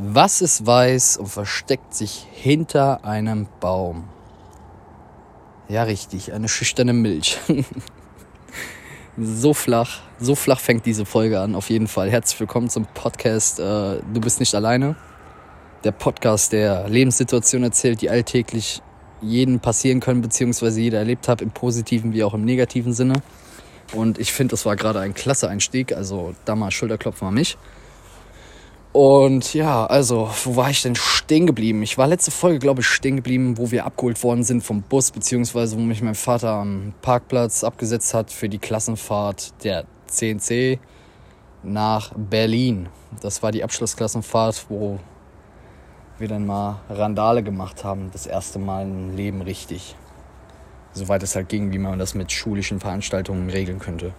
Was ist weiß und versteckt sich hinter einem Baum? Ja, richtig, eine schüchterne Milch. so flach, so flach fängt diese Folge an, auf jeden Fall. Herzlich willkommen zum Podcast äh, Du bist nicht alleine. Der Podcast, der Lebenssituationen erzählt, die alltäglich jeden passieren können, beziehungsweise jeder erlebt hat, im positiven wie auch im negativen Sinne. Und ich finde, das war gerade ein klasse Einstieg. Also da mal Schulterklopfen an mich. Und ja, also, wo war ich denn stehen geblieben? Ich war letzte Folge, glaube ich, stehen geblieben, wo wir abgeholt worden sind vom Bus, beziehungsweise wo mich mein Vater am Parkplatz abgesetzt hat für die Klassenfahrt der CNC nach Berlin. Das war die Abschlussklassenfahrt, wo wir dann mal Randale gemacht haben. Das erste Mal im Leben richtig. Soweit es halt ging, wie man das mit schulischen Veranstaltungen regeln könnte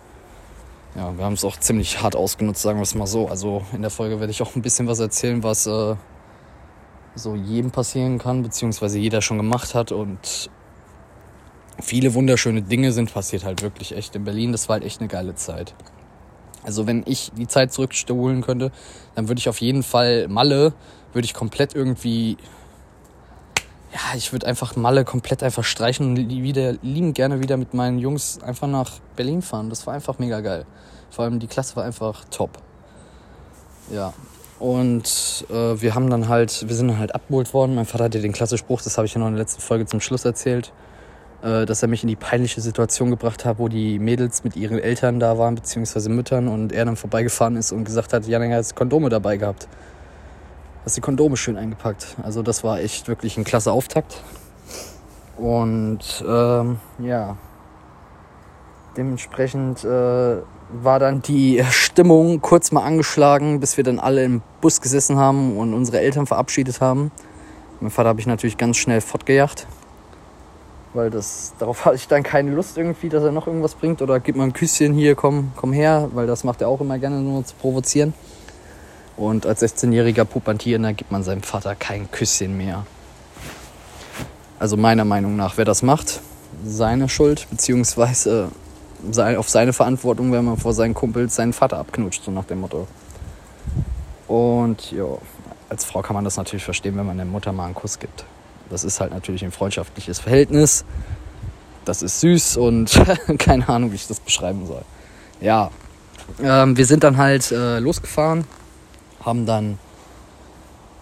ja, wir haben es auch ziemlich hart ausgenutzt, sagen wir es mal so. Also in der Folge werde ich auch ein bisschen was erzählen, was äh, so jedem passieren kann, beziehungsweise jeder schon gemacht hat. Und viele wunderschöne Dinge sind passiert halt wirklich echt in Berlin. Das war halt echt eine geile Zeit. Also wenn ich die Zeit zurückstohlen könnte, dann würde ich auf jeden Fall Malle, würde ich komplett irgendwie ja, ich würde einfach Malle komplett einfach streichen und wieder, lieben gerne wieder mit meinen Jungs einfach nach Berlin fahren. Das war einfach mega geil. Vor allem die Klasse war einfach top. Ja. Und äh, wir haben dann halt, wir sind dann halt abgeholt worden. Mein Vater hatte den Klassespruch, das habe ich ja noch in der letzten Folge zum Schluss erzählt, äh, dass er mich in die peinliche Situation gebracht hat, wo die Mädels mit ihren Eltern da waren, beziehungsweise Müttern, und er dann vorbeigefahren ist und gesagt hat, Janik hat Kondome dabei gehabt hast die Kondome schön eingepackt. Also das war echt wirklich ein klasse Auftakt. Und ähm, ja, dementsprechend äh, war dann die Stimmung kurz mal angeschlagen, bis wir dann alle im Bus gesessen haben und unsere Eltern verabschiedet haben. Mein Vater habe ich natürlich ganz schnell fortgejagt, weil das darauf hatte ich dann keine Lust irgendwie, dass er noch irgendwas bringt oder gib mal ein Küsschen hier, komm, komm her, weil das macht er auch immer gerne nur zu provozieren. Und als 16-jähriger Pubertierender gibt man seinem Vater kein Küsschen mehr. Also meiner Meinung nach, wer das macht, seine Schuld, beziehungsweise auf seine Verantwortung, wenn man vor seinen Kumpels seinen Vater abknutscht, so nach dem Motto. Und ja, als Frau kann man das natürlich verstehen, wenn man der Mutter mal einen Kuss gibt. Das ist halt natürlich ein freundschaftliches Verhältnis. Das ist süß und keine Ahnung, wie ich das beschreiben soll. Ja, ähm, wir sind dann halt äh, losgefahren haben dann,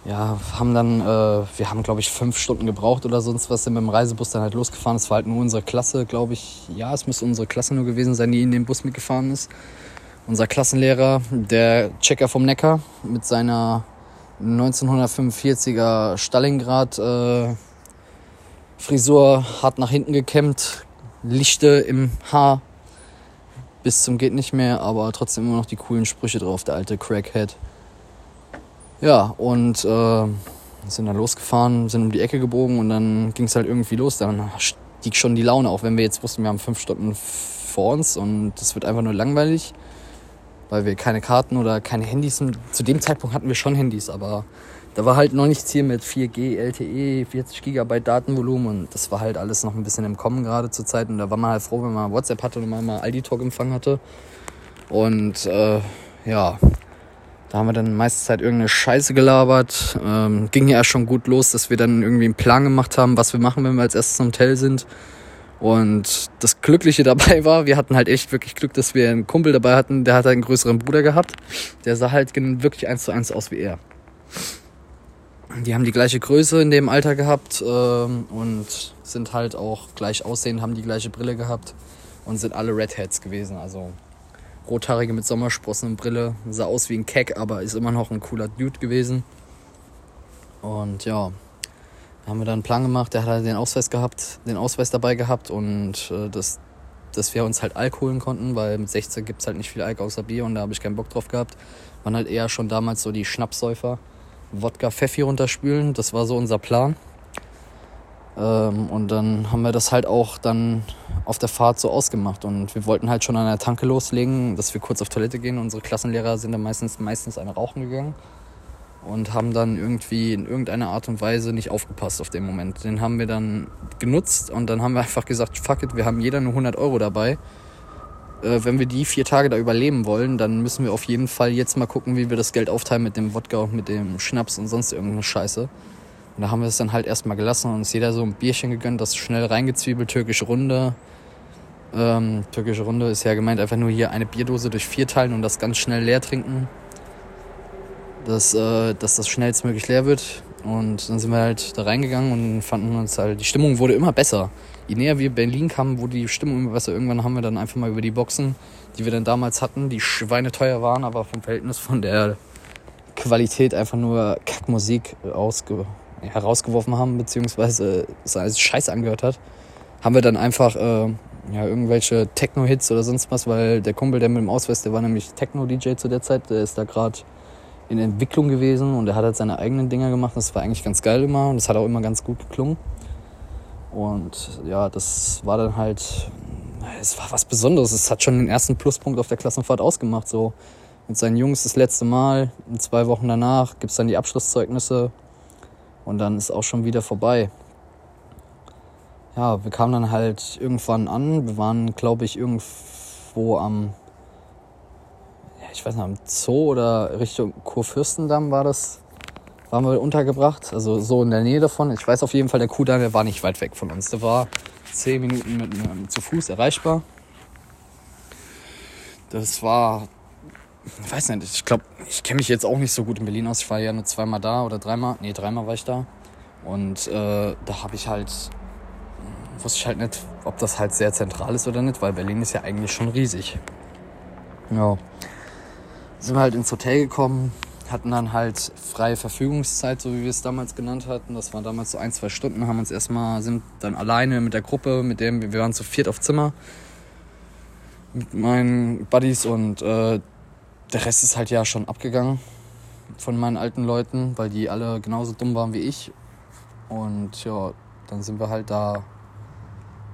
ja, haben dann, äh, wir haben glaube ich fünf Stunden gebraucht oder sonst was, sind mit dem Reisebus dann halt losgefahren. Es war halt nur unsere Klasse, glaube ich, ja, es müsste unsere Klasse nur gewesen sein, die in dem Bus mitgefahren ist. Unser Klassenlehrer, der Checker vom Neckar mit seiner 1945er Stalingrad äh, Frisur hart nach hinten gekämmt, Lichte im Haar bis zum geht nicht mehr, aber trotzdem immer noch die coolen Sprüche drauf, der alte Crackhead. Ja, und äh, sind dann losgefahren, sind um die Ecke gebogen und dann ging es halt irgendwie los. Dann stieg schon die Laune auf, wenn wir jetzt wussten, wir haben fünf Stunden vor uns und es wird einfach nur langweilig, weil wir keine Karten oder keine Handys. Zu dem Zeitpunkt hatten wir schon Handys, aber da war halt noch nichts hier mit 4G, LTE, 40 GB Datenvolumen und das war halt alles noch ein bisschen im Kommen gerade zur Zeit und da war man halt froh, wenn man WhatsApp hatte und man mal Aldi Talk empfangen hatte. Und äh, ja, da haben wir dann meiste Zeit irgendeine Scheiße gelabert. Ähm, ging ja schon gut los, dass wir dann irgendwie einen Plan gemacht haben, was wir machen, wenn wir als erstes im Hotel sind. Und das Glückliche dabei war, wir hatten halt echt wirklich Glück, dass wir einen Kumpel dabei hatten, der hat halt einen größeren Bruder gehabt. Der sah halt wirklich eins zu eins aus wie er. Die haben die gleiche Größe in dem Alter gehabt ähm, und sind halt auch gleich aussehen, haben die gleiche Brille gehabt und sind alle Redheads gewesen. Also Rothaarige mit Sommersprossen und Brille. Sah aus wie ein Keck, aber ist immer noch ein cooler Dude gewesen. Und ja, haben wir dann einen Plan gemacht. Der hat halt den Ausweis gehabt, den Ausweis dabei gehabt und äh, das, dass wir uns halt Alkohol holen konnten, weil mit 16 gibt es halt nicht viel Alkohol außer Bier und da habe ich keinen Bock drauf gehabt. Waren halt eher schon damals so die Schnapssäufer. Wodka Pfeffi runterspülen, das war so unser Plan. Ähm, und dann haben wir das halt auch dann auf der Fahrt so ausgemacht. Und wir wollten halt schon an der Tanke loslegen, dass wir kurz auf Toilette gehen. Unsere Klassenlehrer sind dann meistens, meistens eine rauchen gegangen und haben dann irgendwie in irgendeiner Art und Weise nicht aufgepasst auf den Moment. Den haben wir dann genutzt und dann haben wir einfach gesagt, fuck it, wir haben jeder nur 100 Euro dabei. äh, wenn wir die vier Tage da überleben wollen, dann müssen wir auf jeden Fall jetzt mal gucken, wie wir das Geld aufteilen mit dem Wodka und mit dem Schnaps und sonst irgendeine Scheiße. Und da haben wir es dann halt erstmal gelassen und uns jeder so ein Bierchen gegönnt, das schnell reingezwiebelt, türkische Runde. Ähm, türkische Runde ist ja gemeint, einfach nur hier eine Bierdose durch vier teilen und das ganz schnell leer trinken. Dass, äh, dass das schnellstmöglich leer wird. Und dann sind wir halt da reingegangen und fanden uns halt, die Stimmung wurde immer besser. Je näher wir Berlin kamen, wurde die Stimmung immer besser. Irgendwann haben wir dann einfach mal über die Boxen, die wir dann damals hatten, die schweineteuer waren, aber vom Verhältnis von der Qualität einfach nur Kackmusik ausge herausgeworfen haben, beziehungsweise es als Scheiß angehört hat, haben wir dann einfach äh, ja, irgendwelche Techno-Hits oder sonst was, weil der Kumpel, der mit dem Ausweis, der war nämlich Techno-DJ zu der Zeit, der ist da gerade in Entwicklung gewesen und er hat halt seine eigenen Dinger gemacht. Das war eigentlich ganz geil immer und das hat auch immer ganz gut geklungen. Und ja, das war dann halt, es war was Besonderes. Es hat schon den ersten Pluspunkt auf der Klassenfahrt ausgemacht. So mit seinen Jungs das letzte Mal, in zwei Wochen danach gibt es dann die Abschlusszeugnisse und dann ist auch schon wieder vorbei. Ja, wir kamen dann halt irgendwann an. Wir waren, glaube ich, irgendwo am ich weiß nicht, am Zoo oder Richtung Kurfürstendamm war das, waren wir untergebracht. Also so in der Nähe davon. Ich weiß auf jeden Fall, der Kuhdamm, der war nicht weit weg von uns. Der war zehn Minuten mit, mit, zu Fuß erreichbar. Das war, ich weiß nicht, ich glaube, ich kenne mich jetzt auch nicht so gut in Berlin aus. Ich war ja nur zweimal da oder dreimal, nee, dreimal war ich da. Und äh, da habe ich halt, wusste ich halt nicht, ob das halt sehr zentral ist oder nicht, weil Berlin ist ja eigentlich schon riesig. Ja sind wir halt ins Hotel gekommen, hatten dann halt freie Verfügungszeit, so wie wir es damals genannt hatten. Das waren damals so ein, zwei Stunden, haben uns erstmal, sind dann alleine mit der Gruppe, mit dem, wir waren zu viert auf Zimmer mit meinen Buddies und äh, der Rest ist halt ja schon abgegangen von meinen alten Leuten, weil die alle genauso dumm waren wie ich. Und ja, dann sind wir halt da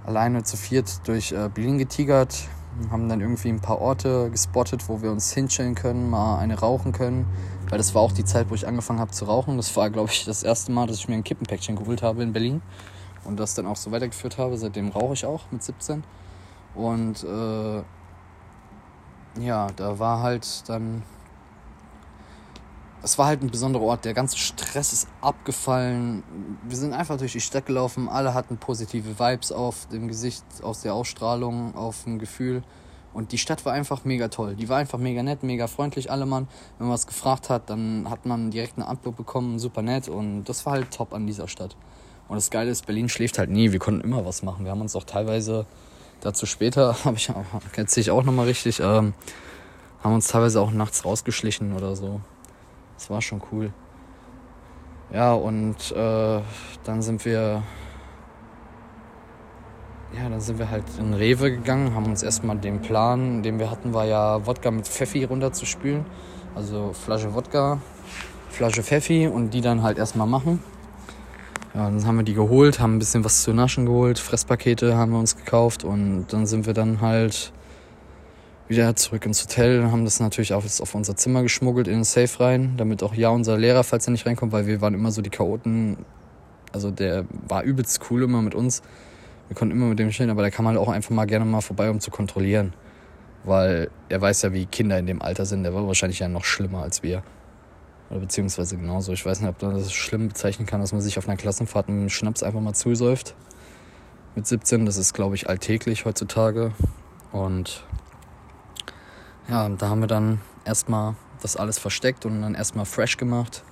alleine zu viert durch äh, Berlin getigert, haben dann irgendwie ein paar Orte gespottet, wo wir uns hinstellen können, mal eine rauchen können. Weil das war auch die Zeit, wo ich angefangen habe zu rauchen. Das war, glaube ich, das erste Mal, dass ich mir ein Kippenpäckchen geholt habe in Berlin. Und das dann auch so weitergeführt habe. Seitdem rauche ich auch mit 17. Und äh, ja, da war halt dann es war halt ein besonderer Ort. Der ganze Stress ist abgefallen. Wir sind einfach durch die Stadt gelaufen. Alle hatten positive Vibes auf dem Gesicht, aus der Ausstrahlung, auf dem Gefühl. Und die Stadt war einfach mega toll. Die war einfach mega nett, mega freundlich, alle Mann. Wenn man was gefragt hat, dann hat man direkt eine Antwort bekommen, super nett. Und das war halt top an dieser Stadt. Und das Geile ist, Berlin schläft halt nie. Wir konnten immer was machen. Wir haben uns auch teilweise, dazu später, habe ich erzähle ich auch nochmal richtig, ähm, haben uns teilweise auch nachts rausgeschlichen oder so. Das war schon cool. Ja, und äh, dann sind wir. Ja, dann sind wir halt in Rewe gegangen, haben uns erstmal den Plan, den wir hatten, war ja Wodka mit Pfeffi runterzuspülen. Also Flasche Wodka, Flasche Pfeffi und die dann halt erstmal machen. Ja, dann haben wir die geholt, haben ein bisschen was zu naschen geholt, Fresspakete haben wir uns gekauft und dann sind wir dann halt wieder zurück ins Hotel, haben das natürlich auf, auf unser Zimmer geschmuggelt, in den Safe rein, damit auch ja unser Lehrer, falls er nicht reinkommt, weil wir waren immer so die Chaoten. Also der war übelst cool immer mit uns. Wir konnten immer mit dem chillen, aber der kam halt auch einfach mal gerne mal vorbei, um zu kontrollieren. Weil er weiß ja, wie Kinder in dem Alter sind. Der war wahrscheinlich ja noch schlimmer als wir. Oder beziehungsweise genauso. Ich weiß nicht, ob man das schlimm bezeichnen kann, dass man sich auf einer Klassenfahrt einen Schnaps einfach mal zusäuft. Mit 17, das ist, glaube ich, alltäglich heutzutage. Und ja, da haben wir dann erstmal das alles versteckt und dann erstmal fresh gemacht,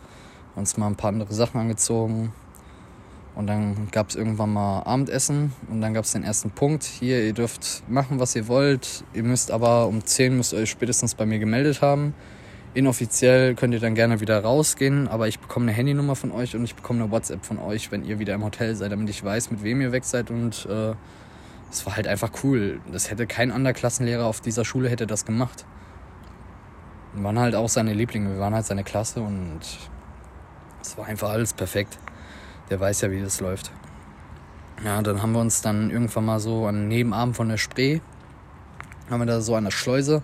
uns mal ein paar andere Sachen angezogen. Und dann gab es irgendwann mal Abendessen und dann gab es den ersten Punkt. Hier, ihr dürft machen, was ihr wollt. Ihr müsst aber um 10 müsst ihr euch spätestens bei mir gemeldet haben. Inoffiziell könnt ihr dann gerne wieder rausgehen, aber ich bekomme eine Handynummer von euch und ich bekomme eine WhatsApp von euch, wenn ihr wieder im Hotel seid, damit ich weiß, mit wem ihr weg seid und äh, es war halt einfach cool. Das hätte kein anderer Klassenlehrer auf dieser Schule hätte das gemacht. Wir waren halt auch seine Lieblinge, wir waren halt seine Klasse und es war einfach alles perfekt. Der weiß ja, wie das läuft. Ja, dann haben wir uns dann irgendwann mal so an Nebenabend von der Spree, haben wir da so an der Schleuse,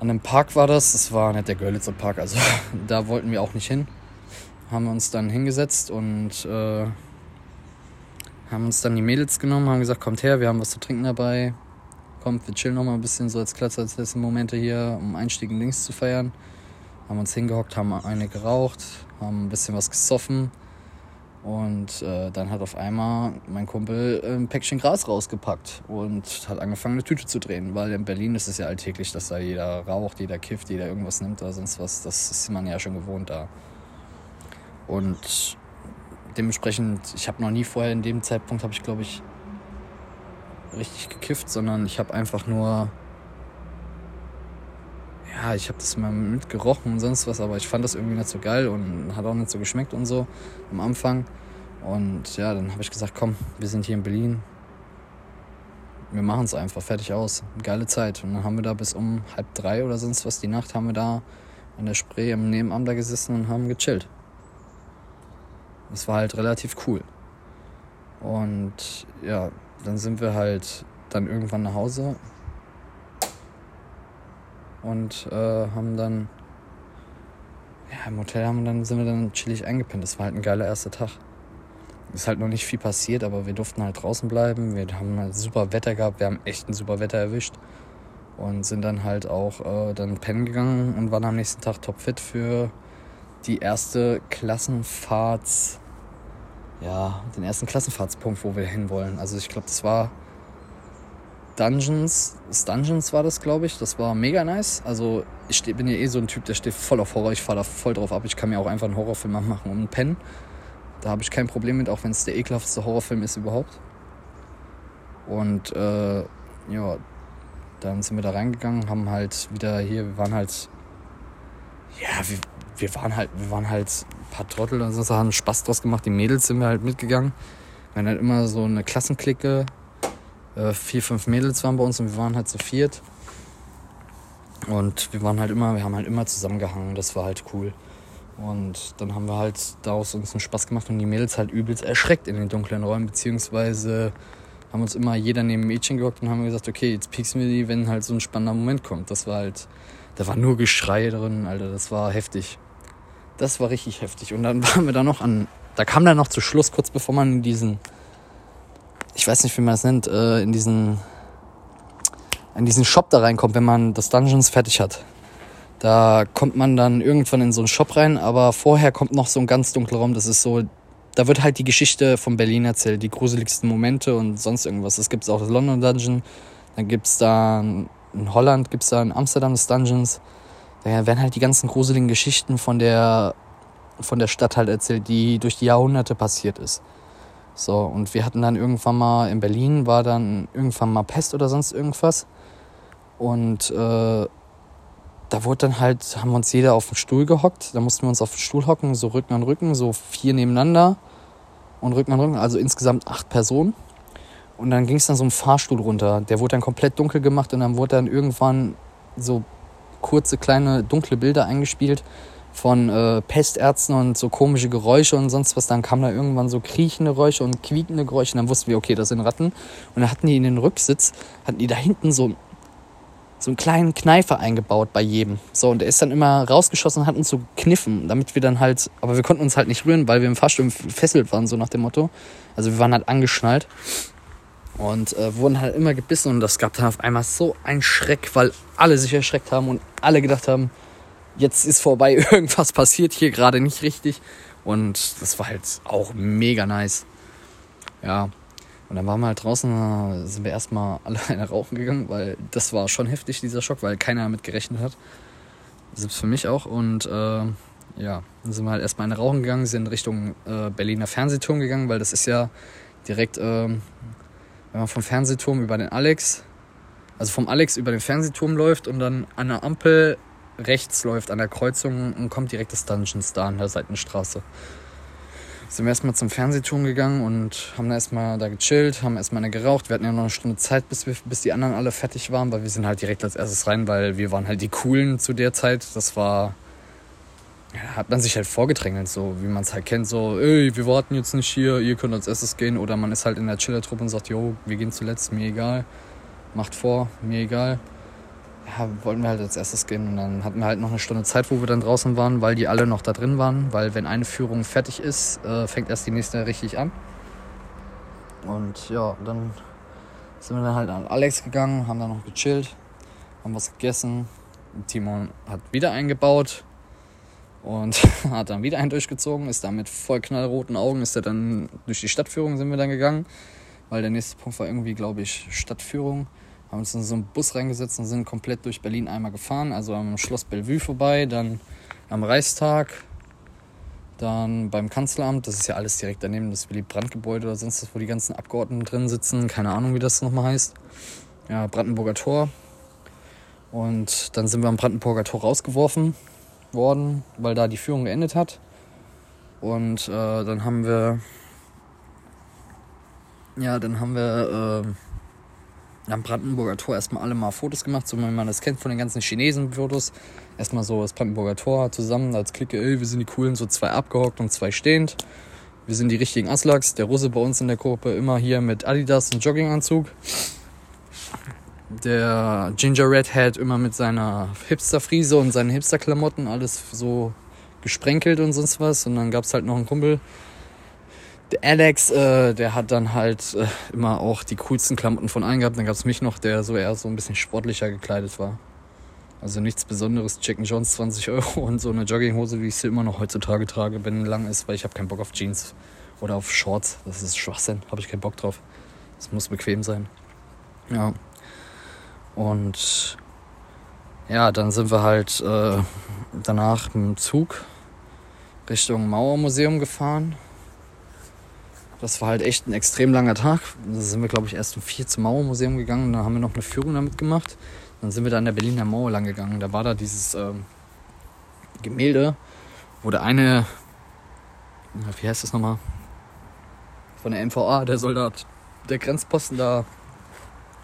an dem Park war das, das war nicht der Görlitzer Park, also da wollten wir auch nicht hin. Haben wir uns dann hingesetzt und äh, haben uns dann die Mädels genommen, haben gesagt, kommt her, wir haben was zu trinken dabei, kommt, wir chillen noch mal ein bisschen so als Klatsch, als letzte Momente hier, um Einstieg in Links zu feiern. Haben uns hingehockt, haben eine geraucht, haben ein bisschen was gesoffen. Und äh, dann hat auf einmal mein Kumpel ein Päckchen Gras rausgepackt und hat angefangen, eine Tüte zu drehen. Weil in Berlin ist es ja alltäglich, dass da jeder raucht, jeder kifft, jeder irgendwas nimmt oder sonst was. Das ist man ja schon gewohnt da. Und dementsprechend, ich habe noch nie vorher in dem Zeitpunkt, habe ich glaube ich richtig gekifft, sondern ich habe einfach nur ich habe das mal mitgerochen und sonst was, aber ich fand das irgendwie nicht so geil und hat auch nicht so geschmeckt und so am Anfang. Und ja, dann habe ich gesagt, komm, wir sind hier in Berlin. Wir machen es einfach, fertig aus. Geile Zeit. Und dann haben wir da bis um halb drei oder sonst was die Nacht haben wir da an der Spree im Nebenamt da gesessen und haben gechillt. Das war halt relativ cool. Und ja, dann sind wir halt dann irgendwann nach Hause und äh, haben dann ja, im Hotel haben dann, sind wir dann chillig eingepennt. Das war halt ein geiler erster Tag. Ist halt noch nicht viel passiert, aber wir durften halt draußen bleiben. Wir haben halt super Wetter gehabt. Wir haben echt ein super Wetter erwischt. Und sind dann halt auch äh, dann pennen gegangen und waren am nächsten Tag topfit für die erste Klassenfahrts, ja, den ersten Klassenfahrtspunkt, wo wir hinwollen. Also ich glaube, das war Dungeons. Dungeons war das, glaube ich. Das war mega nice. Also ich steh, bin ja eh so ein Typ, der steht voll auf Horror. Ich fahre da voll drauf ab. Ich kann mir auch einfach einen Horrorfilm machen um einen Pen. Da habe ich kein Problem mit, auch wenn es der ekelhaftste Horrorfilm ist überhaupt. Und äh, ja, dann sind wir da reingegangen, haben halt wieder hier, wir waren halt, ja, wir, wir waren halt, wir waren halt ein paar Trottel und sonst haben Spaß draus gemacht. Die Mädels sind wir halt mitgegangen. Wir haben halt immer so eine Klassenklicke äh, vier, fünf Mädels waren bei uns und wir waren halt zu viert. Und wir waren halt immer, wir haben halt immer zusammengehangen, das war halt cool. Und dann haben wir halt daraus uns einen Spaß gemacht und die Mädels halt übelst erschreckt in den dunklen Räumen, beziehungsweise haben uns immer jeder neben ein Mädchen gehockt und haben gesagt, okay, jetzt pieksen wir die, wenn halt so ein spannender Moment kommt. Das war halt, da war nur Geschrei drin, Alter, das war heftig. Das war richtig heftig. Und dann waren wir da noch an, da kam dann noch zu Schluss, kurz bevor man in diesen ich weiß nicht, wie man das nennt, äh, in diesen, in diesen Shop da reinkommt, wenn man das Dungeons fertig hat. Da kommt man dann irgendwann in so einen Shop rein, aber vorher kommt noch so ein ganz dunkler Raum. Das ist so, da wird halt die Geschichte von Berlin erzählt, die gruseligsten Momente und sonst irgendwas. Es gibt auch das London Dungeon, dann gibt es da in Holland, gibt es da in Amsterdam das Dungeons. Da werden halt die ganzen gruseligen Geschichten von der, von der Stadt halt erzählt, die durch die Jahrhunderte passiert ist. So, und wir hatten dann irgendwann mal in Berlin, war dann irgendwann mal Pest oder sonst irgendwas. Und äh, da wurde dann halt, haben wir uns jeder auf den Stuhl gehockt. Da mussten wir uns auf den Stuhl hocken, so Rücken an Rücken, so vier nebeneinander und Rücken an Rücken, also insgesamt acht Personen. Und dann ging es dann so einen Fahrstuhl runter. Der wurde dann komplett dunkel gemacht und dann wurde dann irgendwann so kurze, kleine, dunkle Bilder eingespielt von äh, Pestärzten und so komische Geräusche und sonst was. Dann kamen da irgendwann so kriechende Geräusche und quiekende Geräusche. Und dann wussten wir, okay, das sind Ratten. Und dann hatten die in den Rücksitz, hatten die da hinten so, so einen kleinen Kneifer eingebaut bei jedem. So, und der ist dann immer rausgeschossen und hat uns so kniffen, damit wir dann halt, aber wir konnten uns halt nicht rühren, weil wir im Fahrstuhl gefesselt waren, so nach dem Motto. Also wir waren halt angeschnallt und äh, wurden halt immer gebissen und das gab dann auf einmal so einen Schreck, weil alle sich erschreckt haben und alle gedacht haben, jetzt ist vorbei, irgendwas passiert hier gerade nicht richtig. Und das war halt auch mega nice. Ja. Und dann waren wir halt draußen, sind wir erstmal alle eine rauchen gegangen, weil das war schon heftig, dieser Schock, weil keiner damit gerechnet hat. Selbst für mich auch. Und äh, ja, dann sind wir halt erstmal eine rauchen gegangen, sind Richtung äh, Berliner Fernsehturm gegangen, weil das ist ja direkt, äh, wenn man vom Fernsehturm über den Alex, also vom Alex über den Fernsehturm läuft und dann an der Ampel rechts läuft an der Kreuzung und kommt direkt das Dungeons da an der Seitenstraße. Sind wir erstmal zum Fernsehturm gegangen und haben da erstmal da gechillt, haben erstmal eine geraucht. Wir hatten ja noch eine Stunde Zeit, bis, wir, bis die anderen alle fertig waren, weil wir sind halt direkt als erstes rein, weil wir waren halt die Coolen zu der Zeit. Das war, hat man sich halt vorgedrängelt, so wie man es halt kennt, so, ey, wir warten jetzt nicht hier, ihr könnt als erstes gehen. Oder man ist halt in der Chiller-Truppe und sagt, jo, wir gehen zuletzt, mir egal. Macht vor, mir egal ja, wollten wir halt als erstes gehen. Und dann hatten wir halt noch eine Stunde Zeit, wo wir dann draußen waren, weil die alle noch da drin waren. Weil wenn eine Führung fertig ist, äh, fängt erst die nächste richtig an. Und ja, dann sind wir dann halt an Alex gegangen, haben dann noch gechillt, haben was gegessen. Timon hat wieder eingebaut und hat dann wieder einen durchgezogen, ist dann mit voll knallroten Augen, ist er dann durch die Stadtführung sind wir dann gegangen, weil der nächste Punkt war irgendwie, glaube ich, Stadtführung. Haben uns in so einen Bus reingesetzt und sind komplett durch Berlin einmal gefahren, also am Schloss Bellevue vorbei, dann am Reichstag, dann beim Kanzleramt, das ist ja alles direkt daneben, das Willy Brandt-Gebäude oder sonst was, wo die ganzen Abgeordneten drin sitzen, keine Ahnung, wie das nochmal heißt. Ja, Brandenburger Tor. Und dann sind wir am Brandenburger Tor rausgeworfen worden, weil da die Führung geendet hat. Und äh, dann haben wir, ja, dann haben wir äh, am Brandenburger Tor erstmal alle mal Fotos gemacht, so wie man das kennt von den ganzen Chinesen-Fotos. Erstmal so das Brandenburger Tor zusammen als Clique, ey, wir sind die Coolen, so zwei abgehockt und zwei stehend. Wir sind die richtigen Aslaks. Der Russe bei uns in der Gruppe immer hier mit Adidas und Jogginganzug der Ginger Redhead immer mit seiner Hipster-Friese und seinen Hipster-Klamotten, alles so gesprenkelt und sonst was. Und dann gab es halt noch einen Kumpel, der Alex, äh, der hat dann halt äh, immer auch die coolsten Klamotten von allen gehabt. Dann gab es mich noch, der so eher so ein bisschen sportlicher gekleidet war. Also nichts Besonderes, Jack Jones 20 Euro und so eine Jogginghose, wie ich sie immer noch heutzutage trage, wenn lang ist, weil ich habe keinen Bock auf Jeans oder auf Shorts. Das ist Schwachsinn, habe ich keinen Bock drauf. Das muss bequem sein. Ja. Und ja, dann sind wir halt äh, danach mit dem Zug Richtung Mauermuseum gefahren. Das war halt echt ein extrem langer Tag. Da sind wir, glaube ich, erst um vier zum Mauermuseum gegangen. Dann haben wir noch eine Führung damit gemacht. Dann sind wir da an der Berliner Mauer lang gegangen. Da war da dieses ähm, Gemälde, wo der eine, wie heißt das nochmal? Von der MVA, der Soldat, der Grenzposten da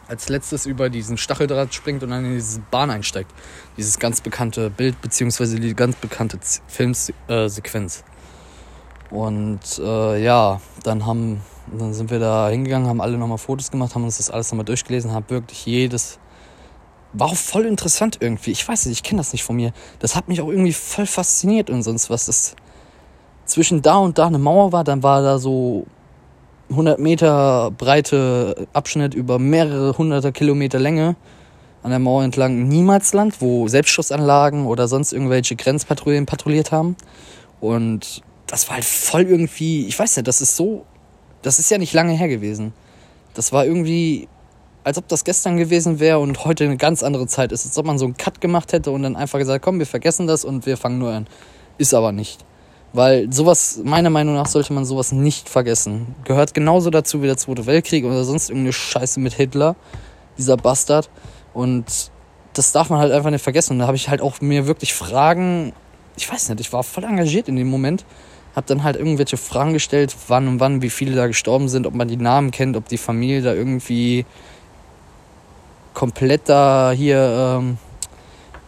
als letztes über diesen Stacheldraht springt und dann in diese Bahn einsteigt. Dieses ganz bekannte Bild, beziehungsweise die ganz bekannte Filmsequenz. Und äh, ja, dann haben, dann sind wir da hingegangen, haben alle nochmal Fotos gemacht, haben uns das alles nochmal durchgelesen, haben wirklich jedes. War auch voll interessant irgendwie. Ich weiß nicht, ich kenne das nicht von mir. Das hat mich auch irgendwie voll fasziniert und sonst was. Das zwischen da und da eine Mauer war, dann war da so 100 Meter breite Abschnitt über mehrere hunderte Kilometer Länge an der Mauer entlang Niemalsland, wo Selbstschussanlagen oder sonst irgendwelche Grenzpatrouillen patrouilliert haben. Und das war halt voll irgendwie, ich weiß ja, das ist so, das ist ja nicht lange her gewesen. Das war irgendwie, als ob das gestern gewesen wäre und heute eine ganz andere Zeit ist. Als ob man so einen Cut gemacht hätte und dann einfach gesagt, komm, wir vergessen das und wir fangen nur an. Ist aber nicht. Weil sowas, meiner Meinung nach, sollte man sowas nicht vergessen. Gehört genauso dazu wie der Zweite Weltkrieg oder sonst irgendeine Scheiße mit Hitler, dieser Bastard. Und das darf man halt einfach nicht vergessen. Und da habe ich halt auch mir wirklich Fragen, ich weiß nicht, ich war voll engagiert in dem Moment. Hab dann halt irgendwelche Fragen gestellt, wann und wann, wie viele da gestorben sind, ob man die Namen kennt, ob die Familie da irgendwie komplett da hier ähm,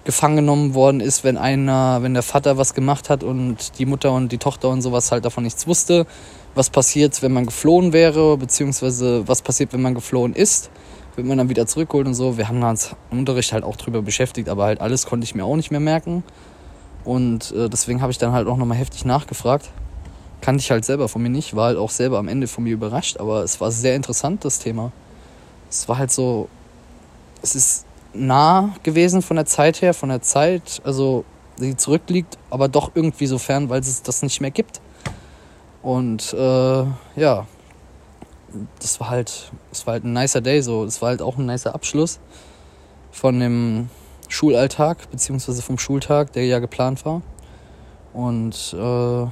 gefangen genommen worden ist, wenn einer, wenn der Vater was gemacht hat und die Mutter und die Tochter und sowas halt davon nichts wusste. Was passiert, wenn man geflohen wäre, beziehungsweise was passiert, wenn man geflohen ist, wird man dann wieder zurückgeholt und so. Wir haben uns im Unterricht halt auch drüber beschäftigt, aber halt alles konnte ich mir auch nicht mehr merken. Und äh, deswegen habe ich dann halt auch nochmal heftig nachgefragt. Kannte ich halt selber von mir nicht, war halt auch selber am Ende von mir überrascht, aber es war sehr interessant, das Thema. Es war halt so, es ist nah gewesen von der Zeit her, von der Zeit, also die zurückliegt, aber doch irgendwie so fern, weil es das nicht mehr gibt. Und äh, ja, das war halt, das war halt ein nicer Day so. Das war halt auch ein nicer Abschluss von dem Schulalltag, beziehungsweise vom Schultag, der ja geplant war. Und äh,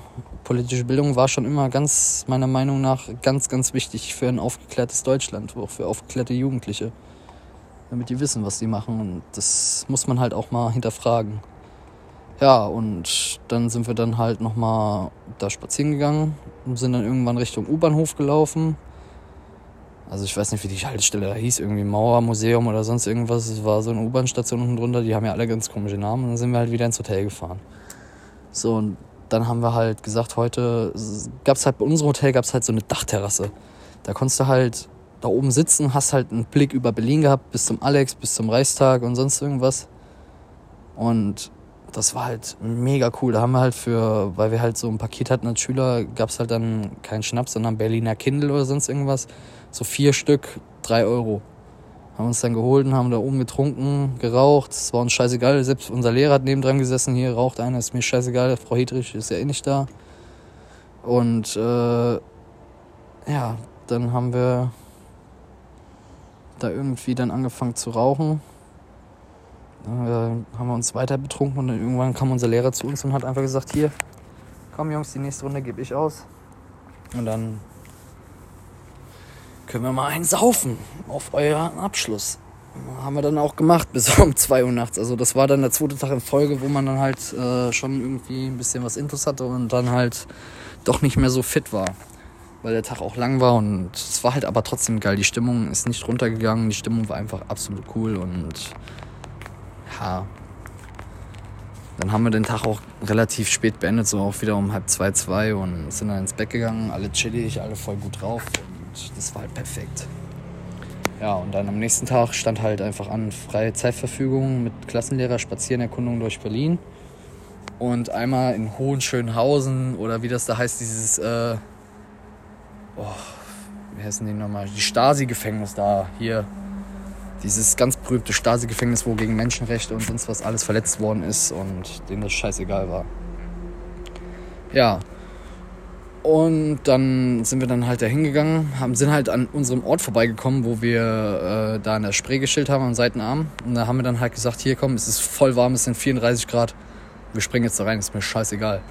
politische Bildung war schon immer ganz, meiner Meinung nach, ganz, ganz wichtig für ein aufgeklärtes Deutschland, auch für aufgeklärte Jugendliche damit die wissen, was sie machen. Und das muss man halt auch mal hinterfragen. Ja, und dann sind wir dann halt nochmal da spazieren gegangen und sind dann irgendwann Richtung U-Bahnhof gelaufen. Also ich weiß nicht, wie die Haltestelle da hieß, irgendwie Mauermuseum oder sonst irgendwas. Es war so eine U-Bahn-Station unten drunter, die haben ja alle ganz komische Namen. Und dann sind wir halt wieder ins Hotel gefahren. So, und dann haben wir halt gesagt, heute gab es halt bei unserem Hotel gab es halt so eine Dachterrasse. Da konntest du halt da oben sitzen, hast halt einen Blick über Berlin gehabt, bis zum Alex, bis zum Reichstag und sonst irgendwas. Und das war halt mega cool. Da haben wir halt für, weil wir halt so ein Paket hatten als Schüler, gab es halt dann keinen Schnaps, sondern Berliner Kindle oder sonst irgendwas. So vier Stück, drei Euro. Haben uns dann geholt und haben da oben getrunken, geraucht. Es war uns scheißegal. Selbst unser Lehrer hat nebendran gesessen. Hier raucht einer, ist mir scheißegal. Frau Hedrich ist ja eh nicht da. Und äh, ja, dann haben wir da irgendwie dann angefangen zu rauchen. Äh, haben wir uns weiter betrunken und dann irgendwann kam unser Lehrer zu uns und hat einfach gesagt, hier, komm Jungs, die nächste Runde gebe ich aus. Und dann können wir mal einen saufen auf euren Abschluss. Haben wir dann auch gemacht bis um 2 Uhr nachts. Also das war dann der zweite Tag in Folge, wo man dann halt äh, schon irgendwie ein bisschen was Intus hatte und dann halt doch nicht mehr so fit war. Weil der Tag auch lang war und es war halt aber trotzdem geil. Die Stimmung ist nicht runtergegangen, die Stimmung war einfach absolut cool und ja. Dann haben wir den Tag auch relativ spät beendet, so auch wieder um halb zwei, zwei und sind dann ins Bett gegangen, alle chillig, alle voll gut drauf und das war halt perfekt. Ja, und dann am nächsten Tag stand halt einfach an freie Zeitverfügung mit Klassenlehrer, Spazierenerkundung durch Berlin. Und einmal in Hohenschönhausen oder wie das da heißt, dieses, äh, oh, wie heißen die nochmal? Die Stasi-Gefängnis da, hier. Dieses ganz berühmte Stasi-Gefängnis, wo gegen Menschenrechte und sonst was alles verletzt worden ist und denen das scheißegal war. Ja, und dann sind wir dann halt da hingegangen, sind halt an unserem Ort vorbeigekommen, wo wir äh, da in der Spree geschillt haben am Seitenarm. Und da haben wir dann halt gesagt, hier komm, es ist voll warm, es sind 34 Grad. Wir springen jetzt da rein, ist mir scheißegal.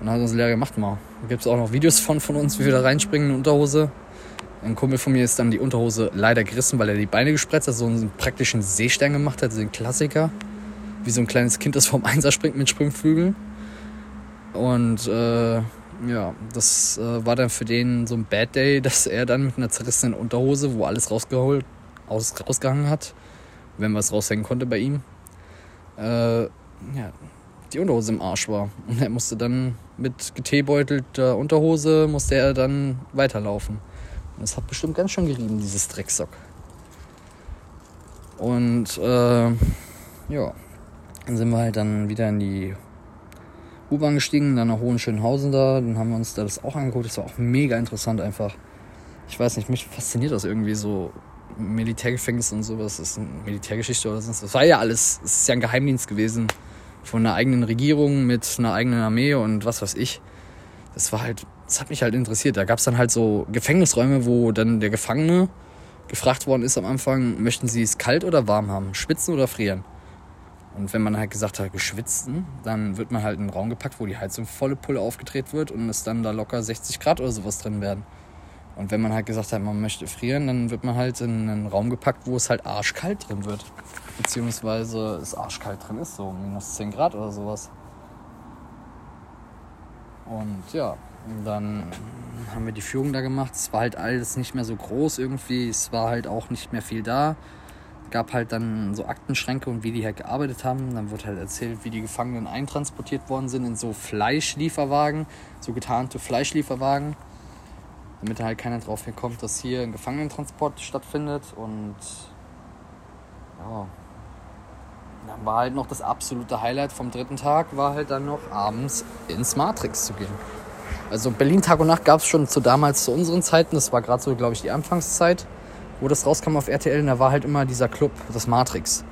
Und dann hat unser Lehrer gemacht mal. Da gibt es auch noch Videos von, von uns, wie wir da reinspringen in Unterhose. Ein Kumpel von mir ist dann die Unterhose leider gerissen, weil er die Beine gespretzt hat, so einen praktischen Seestern gemacht hat, so ein Klassiker. Wie so ein kleines Kind, das vom Einser springt mit Sprungflügeln. Und äh, ja, das äh, war dann für den so ein Bad Day, dass er dann mit einer zerrissenen Unterhose, wo alles rausgeholt, aus, rausgehangen hat, wenn was raushängen konnte bei ihm, äh, ja, die Unterhose im Arsch war. Und er musste dann mit geteebeutelter Unterhose, musste er dann weiterlaufen. Das hat bestimmt ganz schön gerieben, dieses Drecksock. Und äh, ja, dann sind wir halt dann wieder in die U-Bahn gestiegen, dann nach Hohenschönhausen da, dann haben wir uns das auch angeguckt. Das war auch mega interessant einfach. Ich weiß nicht, mich fasziniert das irgendwie so. Militärgefängnis und sowas, das ist eine Militärgeschichte oder sonst was. Das war ja alles, es ist ja ein Geheimdienst gewesen von einer eigenen Regierung mit einer eigenen Armee und was weiß ich. Das war halt, das hat mich halt interessiert. Da gab es dann halt so Gefängnisräume, wo dann der Gefangene gefragt worden ist am Anfang, möchten Sie es kalt oder warm haben, schwitzen oder frieren? Und wenn man halt gesagt hat, geschwitzen, dann wird man halt in einen Raum gepackt, wo die Heizung volle Pulle aufgedreht wird und es dann da locker 60 Grad oder sowas drin werden. Und wenn man halt gesagt hat, man möchte frieren, dann wird man halt in einen Raum gepackt, wo es halt arschkalt drin wird. Beziehungsweise es arschkalt drin ist, so minus 10 Grad oder sowas. Und ja, dann haben wir die Führung da gemacht. Es war halt alles nicht mehr so groß irgendwie. Es war halt auch nicht mehr viel da gab halt dann so Aktenschränke und wie die halt gearbeitet haben. Dann wurde halt erzählt, wie die Gefangenen eintransportiert worden sind in so Fleischlieferwagen, so getarnte Fleischlieferwagen, damit halt keiner drauf kommt, dass hier ein Gefangenentransport stattfindet. Und ja, dann war halt noch das absolute Highlight vom dritten Tag, war halt dann noch abends ins Matrix zu gehen. Also Berlin Tag und Nacht gab es schon zu damals zu unseren Zeiten, das war gerade so, glaube ich, die Anfangszeit wo das rauskam auf RTL, da war halt immer dieser Club, das Matrix.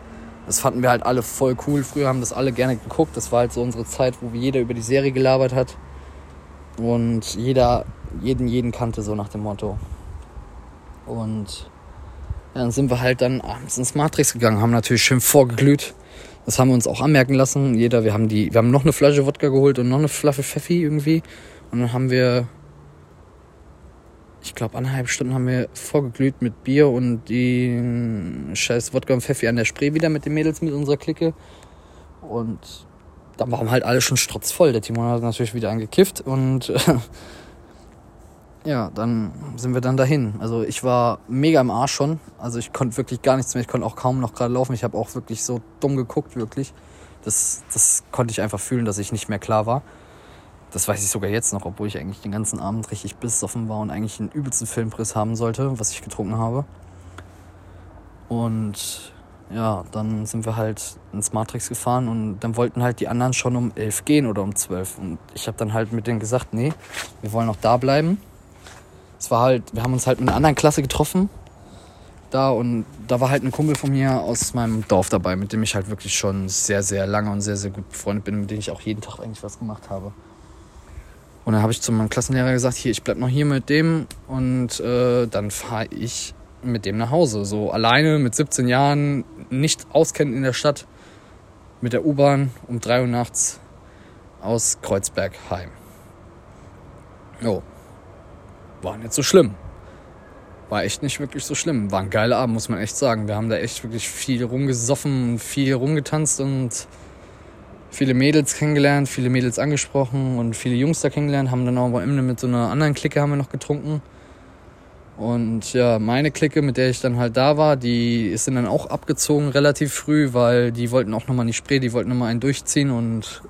Das fanden wir halt alle voll cool. Früher haben das alle gerne geguckt. Das war halt so unsere Zeit, wo jeder über die Serie gelabert hat. Und jeder, jeden, jeden kannte, so nach dem Motto. Und dann sind wir halt dann abends ins Matrix gegangen, haben natürlich schön vorgeglüht. Das haben wir uns auch anmerken lassen. Jeder, wir haben die, wir haben noch eine Flasche Wodka geholt und noch eine Flasche Pfeffi irgendwie. Und dann haben wir ich glaube, anderthalb Stunden haben wir vorgeglüht mit Bier und die scheiß Wodka und Pfeffi an der Spree wieder mit den Mädels mit unserer Clique. Und dann waren halt alle schon strotzvoll. Der Timon hat natürlich wieder angekifft und äh, ja, dann sind wir dann dahin. Also ich war mega im Arsch schon. Also ich konnte wirklich gar nichts mehr. Ich konnte auch kaum noch gerade laufen. Ich habe auch wirklich so dumm geguckt, wirklich. Das, das konnte ich einfach fühlen, dass ich nicht mehr klar war. Das weiß ich sogar jetzt noch, obwohl ich eigentlich den ganzen Abend richtig besoffen war und eigentlich einen übelsten Filmpriss haben sollte, was ich getrunken habe. Und ja, dann sind wir halt ins Matrix gefahren und dann wollten halt die anderen schon um elf gehen oder um zwölf. Und ich habe dann halt mit denen gesagt, nee, wir wollen noch da bleiben. Es war halt, wir haben uns halt mit einer anderen Klasse getroffen da und da war halt ein Kumpel von mir aus meinem Dorf dabei, mit dem ich halt wirklich schon sehr, sehr lange und sehr, sehr gut befreundet bin, mit dem ich auch jeden Tag eigentlich was gemacht habe. Und dann habe ich zu meinem Klassenlehrer gesagt, hier, ich bleib noch hier mit dem und äh, dann fahre ich mit dem nach Hause. So alleine mit 17 Jahren, nicht auskennen in der Stadt, mit der U-Bahn um 3 Uhr nachts aus Kreuzberg heim. Jo. War nicht so schlimm. War echt nicht wirklich so schlimm. War ein geiler Abend, muss man echt sagen. Wir haben da echt wirklich viel rumgesoffen, viel rumgetanzt und viele Mädels kennengelernt, viele Mädels angesprochen und viele Jungs da kennengelernt. Haben dann auch am Ende mit so einer anderen Clique haben wir noch getrunken. Und ja, meine Clique, mit der ich dann halt da war, die ist dann auch abgezogen relativ früh, weil die wollten auch nochmal nicht Spray, die wollten nochmal einen durchziehen und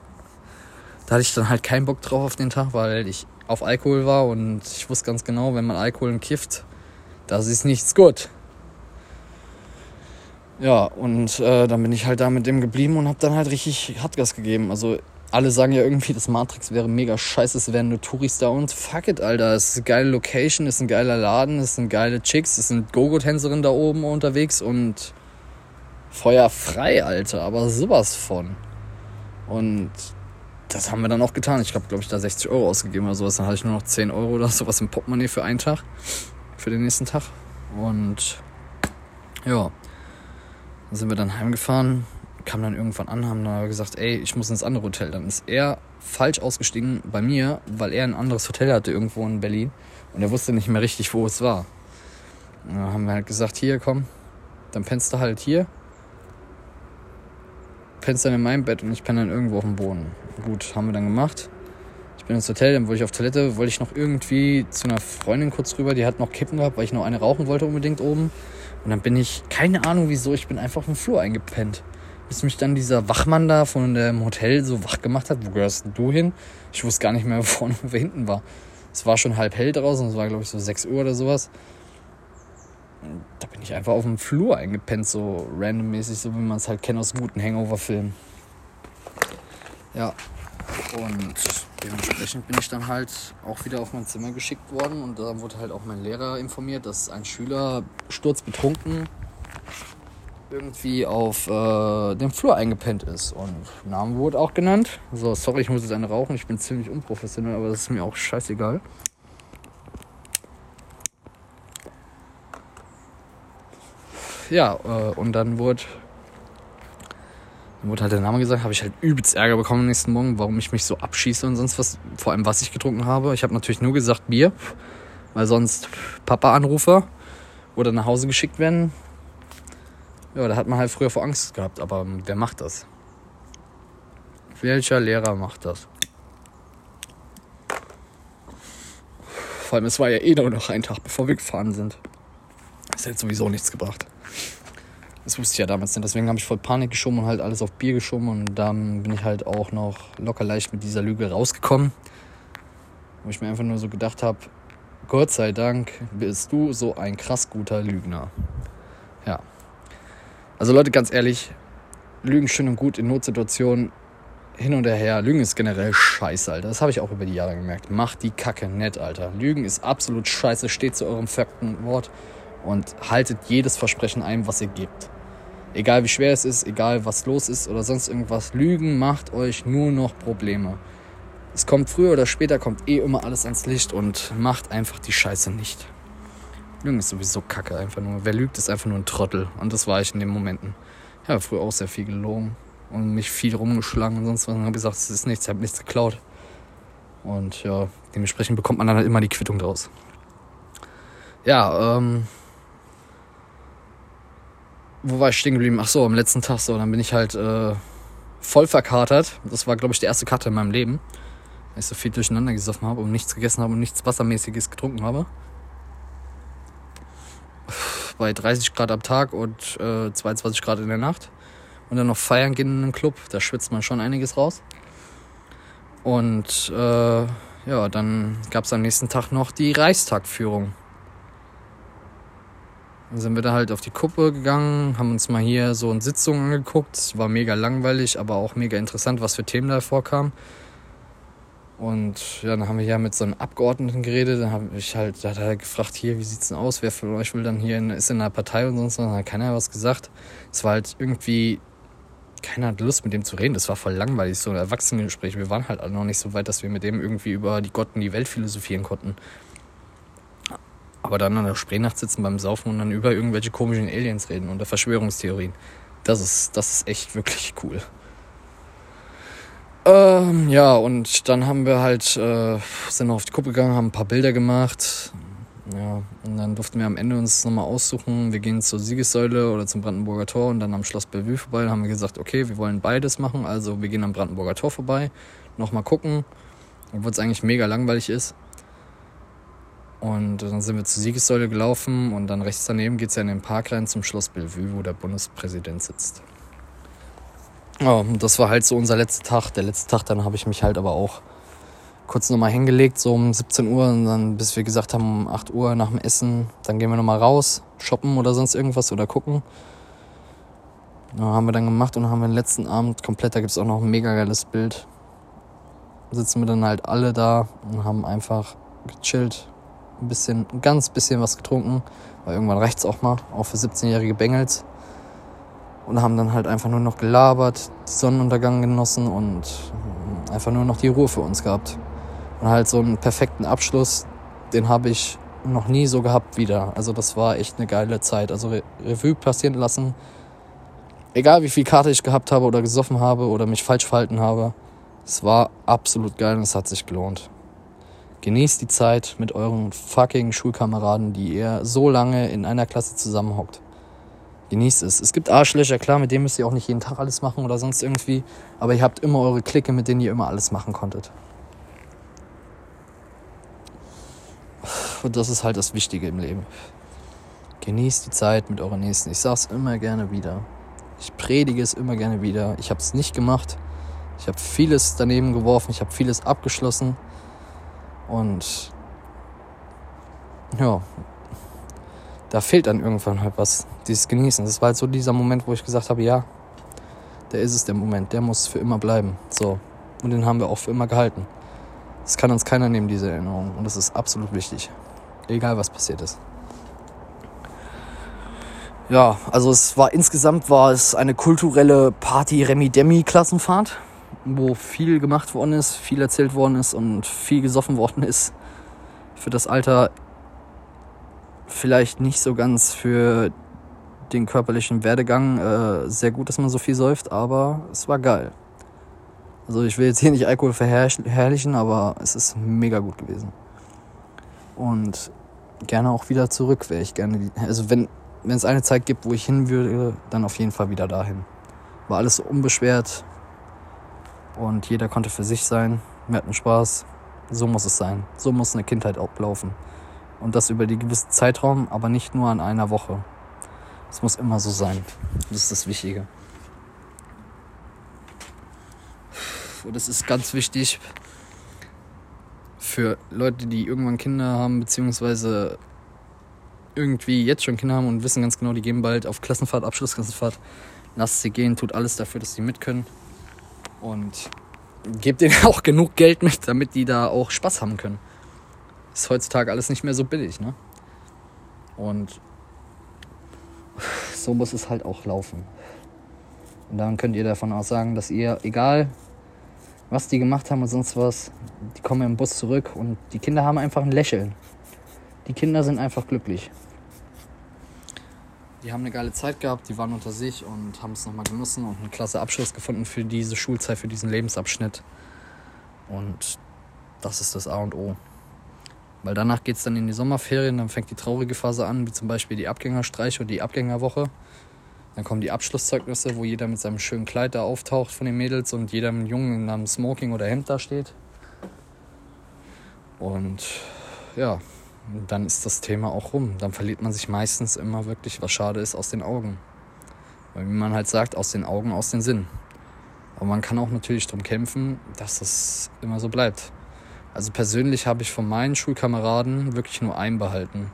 da hatte ich dann halt keinen Bock drauf auf den Tag, weil ich auf Alkohol war und ich wusste ganz genau, wenn man Alkohol kifft, das ist nichts gut. Ja, und äh, dann bin ich halt da mit dem geblieben und hab dann halt richtig Hartgas gegeben. Also alle sagen ja irgendwie, das Matrix wäre mega scheiße, es wären nur Touris da und fuck it, Alter. Es ist eine geile Location, es ist ein geiler Laden, es sind geile Chicks, es sind Gogo-Tänzerinnen da oben unterwegs und Feuer frei, Alter, aber sowas von. Und das haben wir dann auch getan. Ich habe, glaube ich, da 60 Euro ausgegeben oder sowas. Dann hatte ich nur noch 10 Euro oder sowas im Portemonnaie für einen Tag, für den nächsten Tag. Und ja, dann sind wir dann heimgefahren, kam dann irgendwann an, haben dann gesagt, ey, ich muss ins andere Hotel. Dann ist er falsch ausgestiegen bei mir, weil er ein anderes Hotel hatte irgendwo in Berlin und er wusste nicht mehr richtig, wo es war. Und dann haben wir halt gesagt, hier, komm, dann pennst du halt hier, pennst dann in meinem Bett und ich penne dann irgendwo auf dem Boden. Gut, haben wir dann gemacht. Ich bin ins Hotel, dann wollte ich auf Toilette, wollte ich noch irgendwie zu einer Freundin kurz rüber, die hat noch Kippen gehabt, weil ich noch eine rauchen wollte unbedingt oben. Und dann bin ich, keine Ahnung wieso, ich bin einfach auf dem Flur eingepennt bis mich dann dieser Wachmann da von dem Hotel so wach gemacht hat. Wo gehörst du hin? Ich wusste gar nicht mehr, wo vorne und wer hinten war. Es war schon halb hell draußen, es war glaube ich so 6 Uhr oder sowas. da bin ich einfach auf dem Flur eingepennt, so randommäßig, so wie man es halt kennt aus guten Hangover-Filmen. Ja, und dementsprechend bin ich dann halt auch wieder auf mein Zimmer geschickt worden und da wurde halt auch mein Lehrer informiert, dass ein Schüler sturzbetrunken irgendwie auf äh, dem Flur eingepennt ist. Und Name wurde auch genannt. So, sorry, ich muss jetzt eine rauchen. Ich bin ziemlich unprofessionell, aber das ist mir auch scheißegal. Ja, äh, und dann wurde, dann wurde halt der Name gesagt, habe ich halt übelst Ärger bekommen am nächsten Morgen, warum ich mich so abschieße und sonst was. Vor allem, was ich getrunken habe. Ich habe natürlich nur gesagt Bier, weil sonst Papa-Anrufer oder nach Hause geschickt werden. Ja, da hat man halt früher vor Angst gehabt, aber wer macht das? Welcher Lehrer macht das? Vor allem, es war ja eh nur noch ein Tag, bevor wir gefahren sind. Das hätte sowieso nichts gebracht. Das wusste ich ja damals nicht. Deswegen habe ich voll Panik geschoben und halt alles auf Bier geschoben. Und dann bin ich halt auch noch locker leicht mit dieser Lüge rausgekommen. Wo ich mir einfach nur so gedacht habe, Gott sei Dank bist du so ein krass guter Lügner. Ja. Also Leute, ganz ehrlich, Lügen schön und gut in Notsituationen hin und her. Lügen ist generell scheiße, Alter. Das habe ich auch über die Jahre gemerkt. Macht die Kacke nett, Alter. Lügen ist absolut scheiße. Steht zu eurem fakten Wort und haltet jedes Versprechen ein, was ihr gebt. Egal wie schwer es ist, egal was los ist oder sonst irgendwas. Lügen macht euch nur noch Probleme. Es kommt früher oder später, kommt eh immer alles ans Licht und macht einfach die Scheiße nicht. Lügen ist sowieso kacke, einfach nur. Wer lügt, ist einfach nur ein Trottel. Und das war ich in den Momenten. Ich habe früher auch sehr viel gelogen und mich viel rumgeschlagen und sonst was. Und habe gesagt, es ist nichts, ich habe nichts geklaut. Und ja, dementsprechend bekommt man dann halt immer die Quittung draus. Ja, ähm. Wo war ich stehen geblieben? Ach so, am letzten Tag so. Dann bin ich halt äh, voll verkatert. Das war, glaube ich, die erste Karte in meinem Leben. Weil ich so viel durcheinander gesoffen habe und nichts gegessen habe und nichts Wassermäßiges getrunken habe bei 30 Grad am Tag und äh, 22 Grad in der Nacht. Und dann noch feiern gehen in einem Club, da schwitzt man schon einiges raus. Und äh, ja, dann gab es am nächsten Tag noch die Reichstagführung. Dann sind wir da halt auf die Kuppe gegangen, haben uns mal hier so eine Sitzung angeguckt. War mega langweilig, aber auch mega interessant, was für Themen da vorkamen. Und ja, dann haben wir ja mit so einem Abgeordneten geredet. Dann habe ich halt, da hat er gefragt, hier, wie sieht's denn aus? Wer von euch will dann hier in, ist in einer Partei und sonst was? Dann hat keiner was gesagt. Es war halt irgendwie, keiner hat Lust mit dem zu reden. Das war voll langweilig, so ein Erwachsenengespräch. Wir waren halt alle noch nicht so weit, dass wir mit dem irgendwie über die Gott und die Welt philosophieren konnten. Aber dann an der Spraynacht sitzen beim Saufen und dann über irgendwelche komischen Aliens reden und Verschwörungstheorien. Das ist, das ist echt wirklich cool. Ähm, ja, und dann haben wir halt, äh, sind noch auf die Kuppe gegangen, haben ein paar Bilder gemacht. Ja, und dann durften wir am Ende uns nochmal aussuchen, wir gehen zur Siegessäule oder zum Brandenburger Tor und dann am Schloss Bellevue vorbei. Dann haben wir gesagt, okay, wir wollen beides machen. Also wir gehen am Brandenburger Tor vorbei, nochmal gucken, obwohl es eigentlich mega langweilig ist. Und dann sind wir zur Siegessäule gelaufen und dann rechts daneben geht es ja in den Park rein zum Schloss Bellevue, wo der Bundespräsident sitzt. Ja, das war halt so unser letzter Tag. Der letzte Tag, dann habe ich mich halt aber auch kurz nochmal hingelegt, so um 17 Uhr und dann, bis wir gesagt haben, um 8 Uhr nach dem Essen, dann gehen wir nochmal raus, shoppen oder sonst irgendwas oder gucken. Ja, haben wir dann gemacht und haben wir den letzten Abend komplett, da gibt es auch noch ein mega geiles Bild. Sitzen wir dann halt alle da und haben einfach gechillt, ein bisschen, ganz bisschen was getrunken, weil irgendwann reicht's auch mal, auch für 17-jährige Bengels und haben dann halt einfach nur noch gelabert, Sonnenuntergang genossen und einfach nur noch die Ruhe für uns gehabt. Und halt so einen perfekten Abschluss, den habe ich noch nie so gehabt wieder. Also das war echt eine geile Zeit. Also Re Revue passieren lassen. Egal wie viel Karte ich gehabt habe oder gesoffen habe oder mich falsch verhalten habe. Es war absolut geil und es hat sich gelohnt. Genießt die Zeit mit euren fucking Schulkameraden, die ihr so lange in einer Klasse zusammenhockt. Genießt es. Es gibt Arschlöcher, klar, mit denen müsst ihr auch nicht jeden Tag alles machen oder sonst irgendwie. Aber ihr habt immer eure Clique, mit denen ihr immer alles machen konntet. Und das ist halt das Wichtige im Leben. Genießt die Zeit mit euren Nächsten. Ich sag's immer gerne wieder. Ich predige es immer gerne wieder. Ich habe es nicht gemacht. Ich habe vieles daneben geworfen. Ich habe vieles abgeschlossen. Und ja, da fehlt dann irgendwann halt was, dieses Genießen. Das war halt so dieser Moment, wo ich gesagt habe, ja, der ist es der Moment, der muss für immer bleiben. So. Und den haben wir auch für immer gehalten. Das kann uns keiner nehmen, diese Erinnerung. Und das ist absolut wichtig. Egal, was passiert ist. Ja, also es war insgesamt war es eine kulturelle Party-Remi-Demi-Klassenfahrt, wo viel gemacht worden ist, viel erzählt worden ist und viel gesoffen worden ist. Für das Alter vielleicht nicht so ganz für den körperlichen Werdegang äh, sehr gut, dass man so viel säuft, aber es war geil. Also ich will jetzt hier nicht Alkohol verherrlichen, aber es ist mega gut gewesen. Und gerne auch wieder zurück wäre ich gerne. Also wenn, wenn es eine Zeit gibt, wo ich hin würde, dann auf jeden Fall wieder dahin. War alles unbeschwert und jeder konnte für sich sein. Wir hatten Spaß. So muss es sein. So muss eine Kindheit auch laufen. Und das über die gewisse Zeitraum, aber nicht nur an einer Woche. Es muss immer so sein. Das ist das Wichtige. Und das ist ganz wichtig für Leute, die irgendwann Kinder haben, beziehungsweise irgendwie jetzt schon Kinder haben und wissen ganz genau, die gehen bald auf Klassenfahrt, Abschlussklassenfahrt. Lasst sie gehen, tut alles dafür, dass sie mit können. Und gebt denen auch genug Geld mit, damit die da auch Spaß haben können ist heutzutage alles nicht mehr so billig, ne? Und so muss es halt auch laufen. Und dann könnt ihr davon auch sagen, dass ihr, egal was die gemacht haben und sonst was, die kommen im Bus zurück und die Kinder haben einfach ein Lächeln. Die Kinder sind einfach glücklich. Die haben eine geile Zeit gehabt, die waren unter sich und haben es nochmal genossen und einen klasse Abschluss gefunden für diese Schulzeit, für diesen Lebensabschnitt. Und das ist das A und O. Weil danach geht es dann in die Sommerferien, dann fängt die traurige Phase an, wie zum Beispiel die Abgängerstreiche und die Abgängerwoche. Dann kommen die Abschlusszeugnisse, wo jeder mit seinem schönen Kleid da auftaucht von den Mädels und jeder mit Jungen in einem Smoking oder Hemd da steht. Und ja, dann ist das Thema auch rum. Dann verliert man sich meistens immer wirklich, was schade ist, aus den Augen. Weil wie man halt sagt, aus den Augen, aus den Sinn. Aber man kann auch natürlich darum kämpfen, dass das immer so bleibt. Also persönlich habe ich von meinen Schulkameraden wirklich nur einen behalten.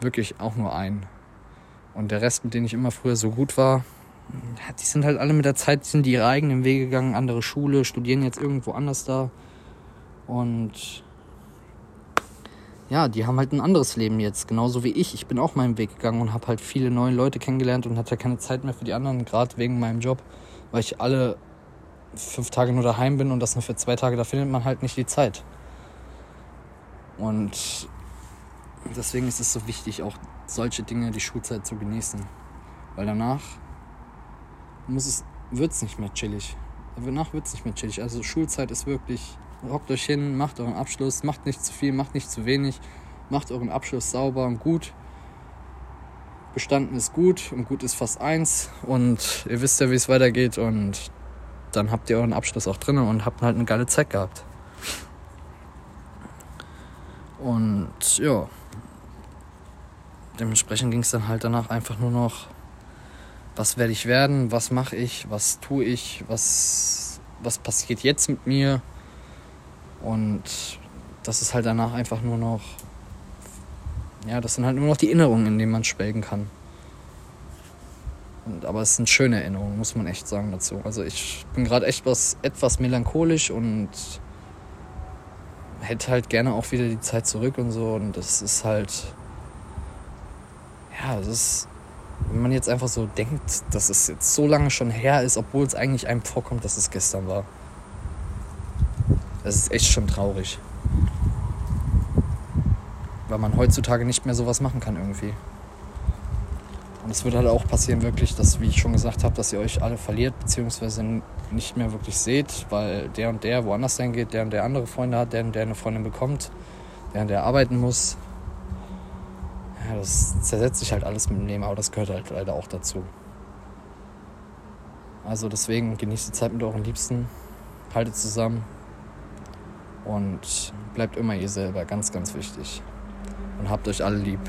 Wirklich auch nur einen. Und der Rest, mit dem ich immer früher so gut war, die sind halt alle mit der Zeit, sind die ihre eigenen Wege gegangen, andere Schule, studieren jetzt irgendwo anders da. Und ja, die haben halt ein anderes Leben jetzt, genauso wie ich. Ich bin auch meinen Weg gegangen und habe halt viele neue Leute kennengelernt und hatte keine Zeit mehr für die anderen, gerade wegen meinem Job, weil ich alle fünf Tage nur daheim bin und das nur für zwei Tage, da findet man halt nicht die Zeit. Und deswegen ist es so wichtig, auch solche Dinge, die Schulzeit zu genießen. Weil danach muss es, wird es nicht mehr chillig. Danach wird es nicht mehr chillig. Also Schulzeit ist wirklich, hockt euch hin, macht euren Abschluss, macht nicht zu viel, macht nicht zu wenig, macht euren Abschluss sauber und gut. Bestanden ist gut und gut ist fast eins und ihr wisst ja, wie es weitergeht und dann habt ihr euren Abschluss auch drin und habt halt eine geile Zeit gehabt. Und ja, dementsprechend ging es dann halt danach einfach nur noch, was werde ich werden, was mache ich, was tue ich, was, was passiert jetzt mit mir. Und das ist halt danach einfach nur noch, ja, das sind halt nur noch die Erinnerungen, in denen man schwelgen kann. Und, aber es sind schöne Erinnerungen, muss man echt sagen dazu. Also ich bin gerade echt was, etwas melancholisch und hätte halt gerne auch wieder die Zeit zurück und so. Und das ist halt, ja, das ist, wenn man jetzt einfach so denkt, dass es jetzt so lange schon her ist, obwohl es eigentlich einem vorkommt, dass es gestern war. Das ist echt schon traurig. Weil man heutzutage nicht mehr sowas machen kann irgendwie. Und es wird halt auch passieren, wirklich, dass, wie ich schon gesagt habe, dass ihr euch alle verliert, beziehungsweise nicht mehr wirklich seht, weil der und der woanders hingeht, der und der andere Freunde hat, der und der eine Freundin bekommt, der und der arbeiten muss. Ja, das zersetzt sich halt alles mit dem Leben, aber das gehört halt leider auch dazu. Also deswegen genießt die Zeit mit euren Liebsten, haltet zusammen und bleibt immer ihr selber, ganz, ganz wichtig. Und habt euch alle lieb.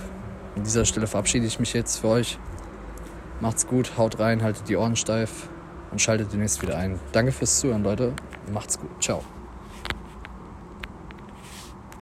An dieser Stelle verabschiede ich mich jetzt für euch. Macht's gut, haut rein, haltet die Ohren steif und schaltet demnächst wieder ein. Danke fürs Zuhören, Leute. Macht's gut. Ciao.